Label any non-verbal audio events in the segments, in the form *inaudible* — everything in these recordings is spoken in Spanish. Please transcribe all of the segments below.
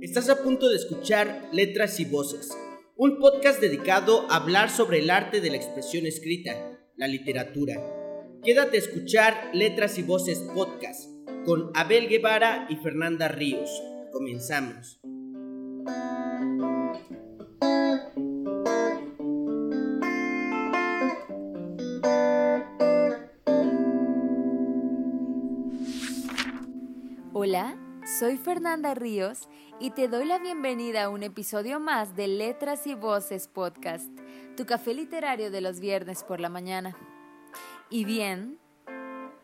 Estás a punto de escuchar Letras y Voces, un podcast dedicado a hablar sobre el arte de la expresión escrita, la literatura. Quédate a escuchar Letras y Voces podcast con Abel Guevara y Fernanda Ríos. Comenzamos. Hola, soy Fernanda Ríos y te doy la bienvenida a un episodio más de Letras y Voces Podcast, tu café literario de los viernes por la mañana. Y bien,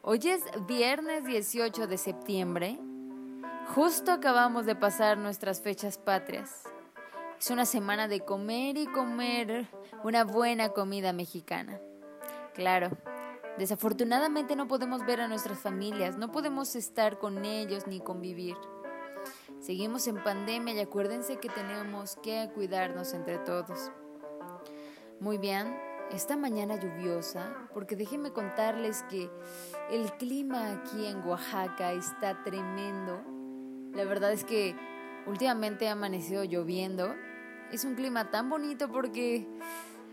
hoy es viernes 18 de septiembre, justo acabamos de pasar nuestras fechas patrias. Es una semana de comer y comer una buena comida mexicana. Claro, Desafortunadamente no podemos ver a nuestras familias, no podemos estar con ellos ni convivir. Seguimos en pandemia y acuérdense que tenemos que cuidarnos entre todos. Muy bien, esta mañana lluviosa, porque déjenme contarles que el clima aquí en Oaxaca está tremendo. La verdad es que últimamente ha amanecido lloviendo. Es un clima tan bonito porque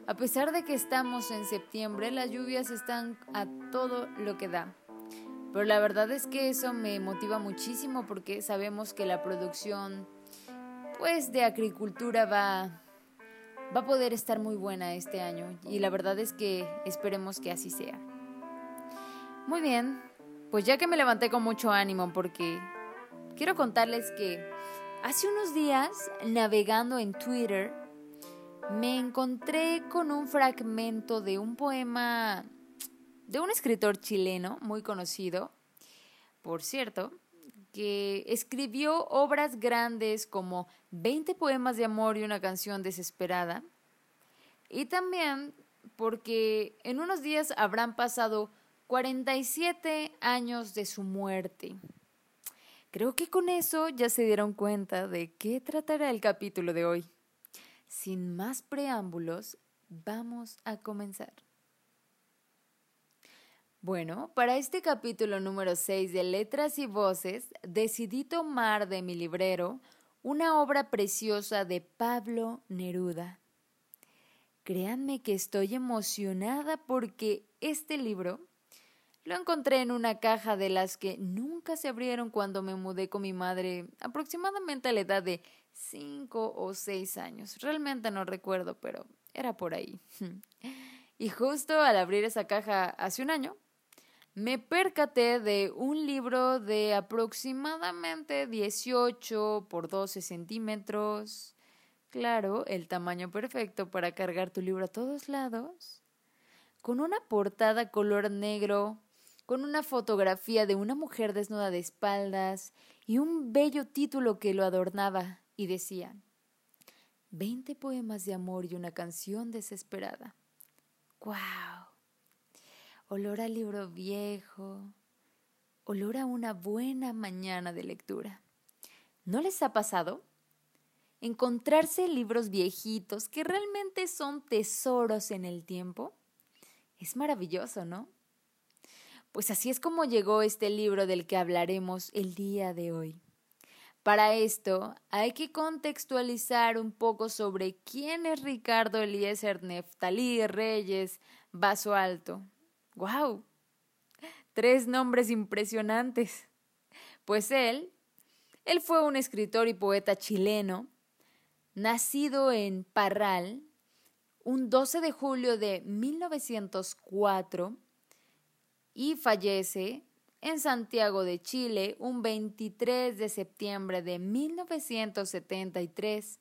a pesar de que estamos en septiembre, las lluvias están a todo lo que da. Pero la verdad es que eso me motiva muchísimo porque sabemos que la producción pues de agricultura va va a poder estar muy buena este año y la verdad es que esperemos que así sea. Muy bien, pues ya que me levanté con mucho ánimo porque quiero contarles que hace unos días navegando en Twitter me encontré con un fragmento de un poema de un escritor chileno muy conocido, por cierto, que escribió obras grandes como 20 poemas de amor y una canción desesperada, y también porque en unos días habrán pasado 47 años de su muerte. Creo que con eso ya se dieron cuenta de qué tratará el capítulo de hoy. Sin más preámbulos, vamos a comenzar. Bueno, para este capítulo número 6 de Letras y Voces, decidí tomar de mi librero una obra preciosa de Pablo Neruda. Créanme que estoy emocionada porque este libro lo encontré en una caja de las que nunca se abrieron cuando me mudé con mi madre, aproximadamente a la edad de cinco o seis años. Realmente no recuerdo, pero era por ahí. *laughs* Y justo al abrir esa caja hace un año, me percaté de un libro de aproximadamente 18 por 12 centímetros. Claro, el tamaño perfecto para cargar tu libro a todos lados. Con una portada color negro, con una fotografía de una mujer desnuda de espaldas y un bello título que lo adornaba y decía, veinte poemas de amor y una canción desesperada. ¡Guau! Olor a libro viejo, olor a una buena mañana de lectura. ¿No les ha pasado? Encontrarse libros viejitos que realmente son tesoros en el tiempo. Es maravilloso, ¿no? Pues así es como llegó este libro del que hablaremos el día de hoy. Para esto hay que contextualizar un poco sobre quién es Ricardo Eliezer Neftalí Reyes Vaso Alto. ¡Wow! Tres nombres impresionantes. Pues él, él fue un escritor y poeta chileno, nacido en Parral un 12 de julio de 1904 y fallece en Santiago de Chile un 23 de septiembre de 1973.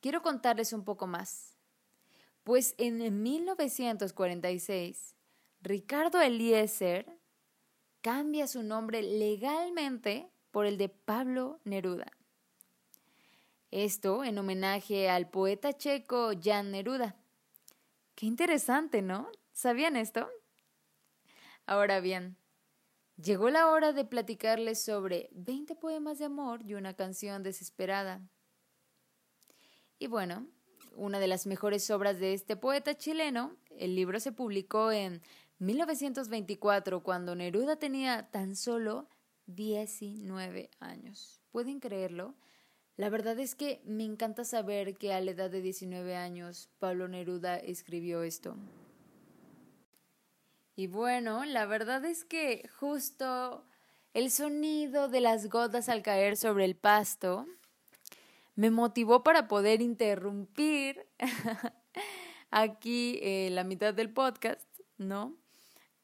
Quiero contarles un poco más, pues en 1946 Ricardo Eliezer cambia su nombre legalmente por el de Pablo Neruda. Esto en homenaje al poeta checo Jan Neruda. Qué interesante, ¿no? ¿Sabían esto? Ahora bien, llegó la hora de platicarles sobre 20 poemas de amor y una canción desesperada. Y bueno, una de las mejores obras de este poeta chileno, el libro se publicó en 1924, cuando Neruda tenía tan solo 19 años. ¿Pueden creerlo? La verdad es que me encanta saber que a la edad de 19 años Pablo Neruda escribió esto. Y bueno, la verdad es que justo el sonido de las gotas al caer sobre el pasto me motivó para poder interrumpir *laughs* aquí eh, la mitad del podcast, ¿no?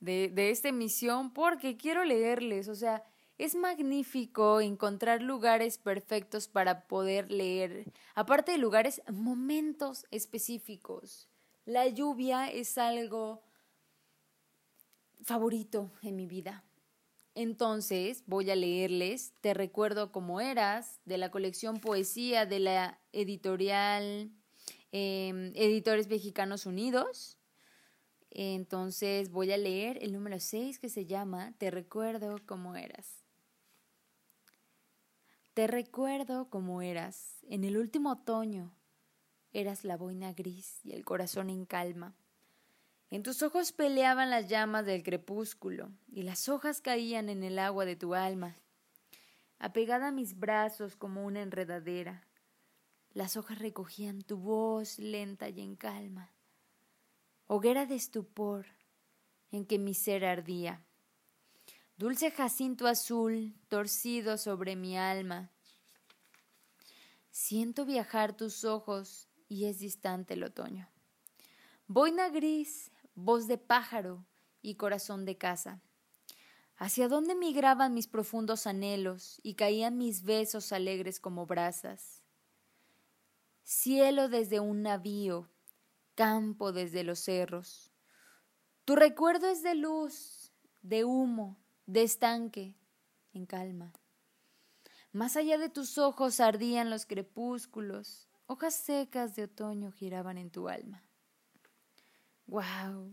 De, de esta emisión porque quiero leerles, o sea, es magnífico encontrar lugares perfectos para poder leer, aparte de lugares, momentos específicos. La lluvia es algo favorito en mi vida. Entonces voy a leerles Te recuerdo cómo eras, de la colección Poesía de la editorial em, Editores Mexicanos Unidos. Entonces voy a leer el número 6 que se llama Te recuerdo cómo eras. Te recuerdo como eras, en el último otoño. Eras la boina gris y el corazón en calma. En tus ojos peleaban las llamas del crepúsculo y las hojas caían en el agua de tu alma. Apegada a mis brazos como una enredadera, las hojas recogían tu voz lenta y en calma. Hoguera de estupor en que mi ser ardía. Dulce jacinto azul, torcido sobre mi alma. Siento viajar tus ojos y es distante el otoño. Boina gris, voz de pájaro y corazón de casa. ¿Hacia dónde migraban mis profundos anhelos y caían mis besos alegres como brasas? Cielo desde un navío, campo desde los cerros. Tu recuerdo es de luz, de humo, de estanque, en calma. Más allá de tus ojos ardían los crepúsculos, hojas secas de otoño giraban en tu alma. ¡Wow!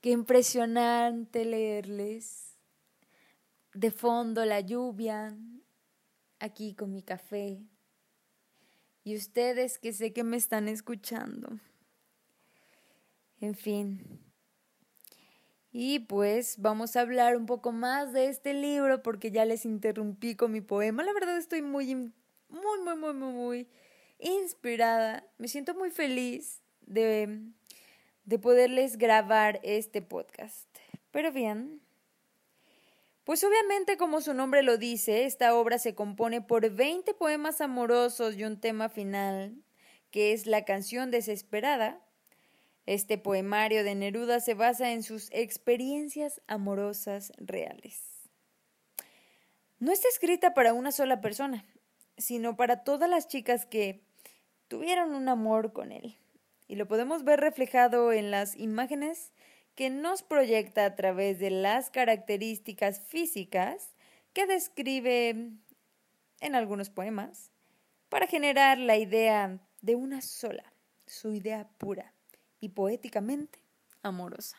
¡Qué impresionante leerles! De fondo la lluvia, aquí con mi café. Y ustedes que sé que me están escuchando. En fin, y pues vamos a hablar un poco más de este libro porque ya les interrumpí con mi poema. La verdad estoy muy, muy, muy, muy, muy, muy inspirada. Me siento muy feliz de, de poderles grabar este podcast. Pero bien, pues obviamente como su nombre lo dice, esta obra se compone por 20 poemas amorosos y un tema final, que es la canción desesperada, este poemario de Neruda se basa en sus experiencias amorosas reales. No está escrita para una sola persona, sino para todas las chicas que tuvieron un amor con él. Y lo podemos ver reflejado en las imágenes que nos proyecta a través de las características físicas que describe en algunos poemas para generar la idea de una sola, su idea pura y poéticamente amorosa.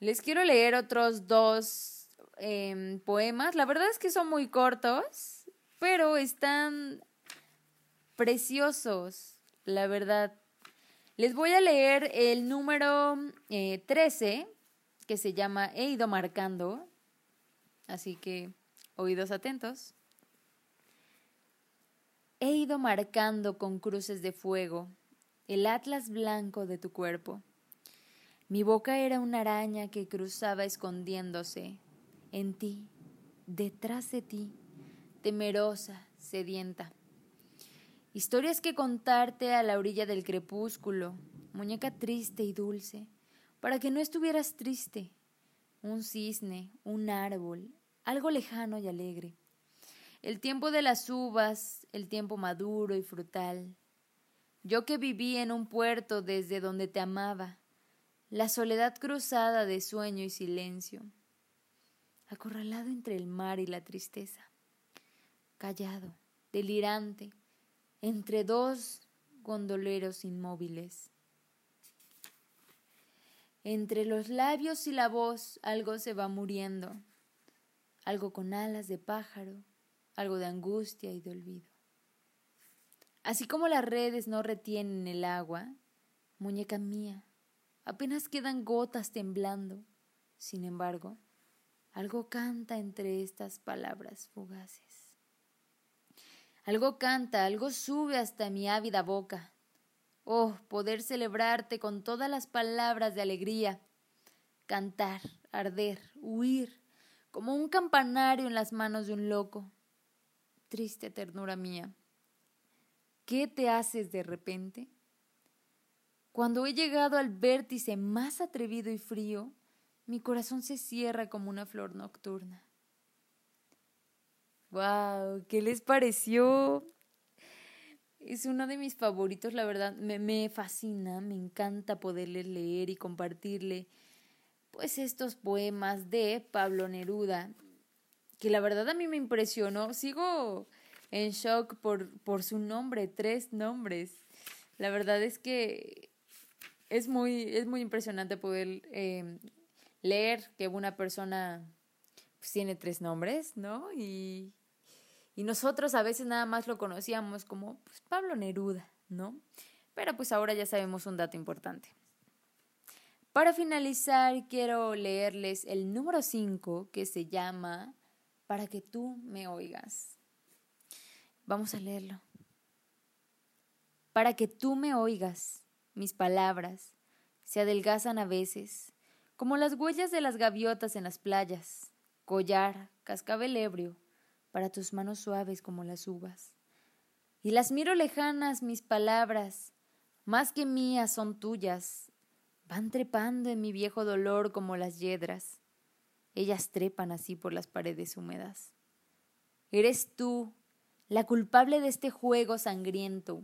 Les quiero leer otros dos em, poemas. La verdad es que son muy cortos, pero están preciosos, la verdad. Les voy a leer el número 13, eh, que se llama He ido marcando. Así que, oídos atentos. He ido marcando con cruces de fuego el atlas blanco de tu cuerpo. Mi boca era una araña que cruzaba escondiéndose en ti, detrás de ti, temerosa, sedienta. Historias que contarte a la orilla del crepúsculo, muñeca triste y dulce, para que no estuvieras triste. Un cisne, un árbol, algo lejano y alegre. El tiempo de las uvas, el tiempo maduro y frutal, yo que viví en un puerto desde donde te amaba, la soledad cruzada de sueño y silencio, acorralado entre el mar y la tristeza, callado, delirante, entre dos gondoleros inmóviles. Entre los labios y la voz algo se va muriendo, algo con alas de pájaro, algo de angustia y de olvido. Así como las redes no retienen el agua, muñeca mía, Apenas quedan gotas temblando. Sin embargo, algo canta entre estas palabras fugaces. Algo canta, algo sube hasta mi ávida boca. Oh, poder celebrarte con todas las palabras de alegría. Cantar, arder, huir, como un campanario en las manos de un loco. Triste ternura mía, ¿qué te haces de repente? Cuando he llegado al vértice más atrevido y frío, mi corazón se cierra como una flor nocturna. ¡Wow! ¿Qué les pareció? Es uno de mis favoritos, la verdad. Me, me fascina, me encanta poderle leer y compartirle pues estos poemas de Pablo Neruda, que la verdad a mí me impresionó. Sigo en shock por, por su nombre, tres nombres. La verdad es que es muy, es muy impresionante poder eh, leer que una persona pues, tiene tres nombres, ¿no? Y, y, nosotros a veces nada más lo conocíamos como pues, Pablo Neruda, ¿no? Pero pues ahora ya sabemos un dato importante. Para finalizar, quiero leerles el número 5 que se llama Para que tú me oigas. Vamos a leerlo. Para que tú me oigas mis palabras se adelgazan a veces, como las huellas de las gaviotas en las playas, collar, cascabel ebrio, para tus manos suaves como las uvas. Y las miro lejanas mis palabras, más que mías son tuyas, van trepando en mi viejo dolor como las yedras. Ellas trepan así por las paredes húmedas. Eres tú, la culpable de este juego sangriento,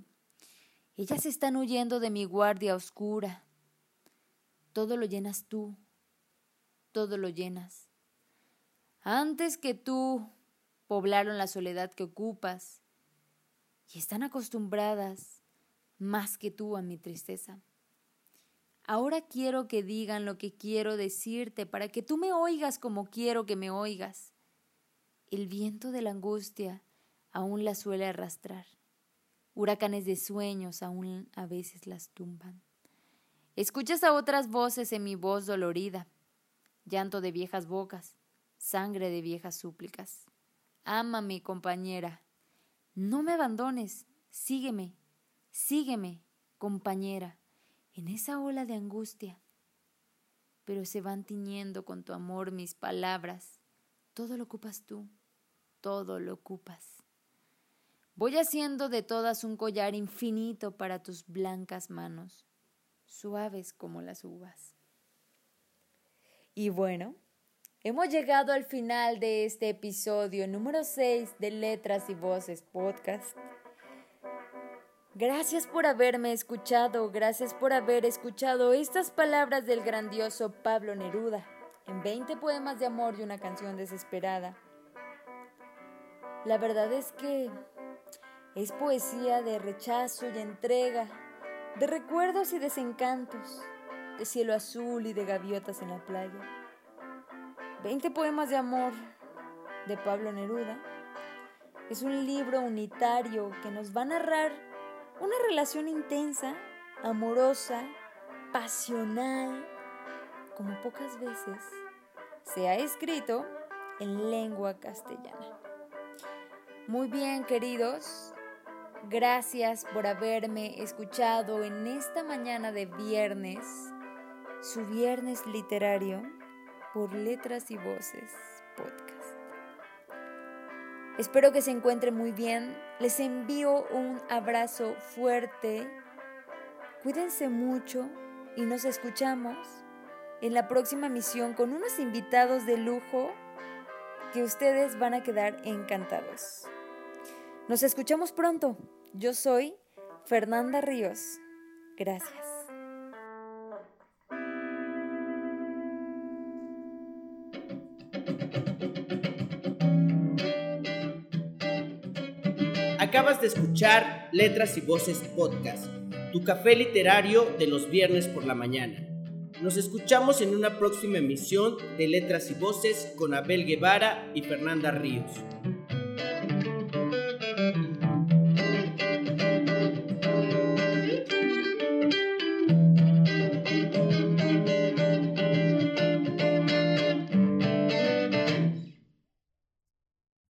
ellas están huyendo de mi guardia oscura. Todo lo llenas tú, todo lo llenas. Antes que tú poblaron la soledad que ocupas y están acostumbradas más que tú a mi tristeza. Ahora quiero que digan lo que quiero decirte para que tú me oigas como quiero que me oigas. El viento de la angustia aún la suele arrastrar. Huracanes de sueños aún a veces las tumban. Escuchas a otras voces en mi voz dolorida, llanto de viejas bocas, sangre de viejas súplicas. Ámame, compañera. No me abandones. Sígueme, sígueme, compañera, en esa ola de angustia. Pero se van tiñendo con tu amor mis palabras. Todo lo ocupas tú, todo lo ocupas. Voy haciendo de todas un collar infinito para tus blancas manos, suaves como las uvas. Y bueno, hemos llegado al final de este episodio número 6 de Letras y Voces Podcast. Gracias por haberme escuchado, gracias por haber escuchado estas palabras del grandioso Pablo Neruda en 20 poemas de amor y una canción desesperada. La verdad es que es poesía de rechazo y entrega, de recuerdos y desencantos, de cielo azul y de gaviotas en la playa. Veinte poemas de amor de Pablo Neruda. Es un libro unitario que nos va a narrar una relación intensa, amorosa, pasional, como pocas veces se ha escrito en lengua castellana. Muy bien, queridos, Gracias por haberme escuchado en esta mañana de viernes, su viernes literario por Letras y Voces Podcast. Espero que se encuentren muy bien. Les envío un abrazo fuerte. Cuídense mucho y nos escuchamos en la próxima misión con unos invitados de lujo que ustedes van a quedar encantados. Nos escuchamos pronto. Yo soy Fernanda Ríos. Gracias. Acabas de escuchar Letras y Voces Podcast, tu café literario de los viernes por la mañana. Nos escuchamos en una próxima emisión de Letras y Voces con Abel Guevara y Fernanda Ríos.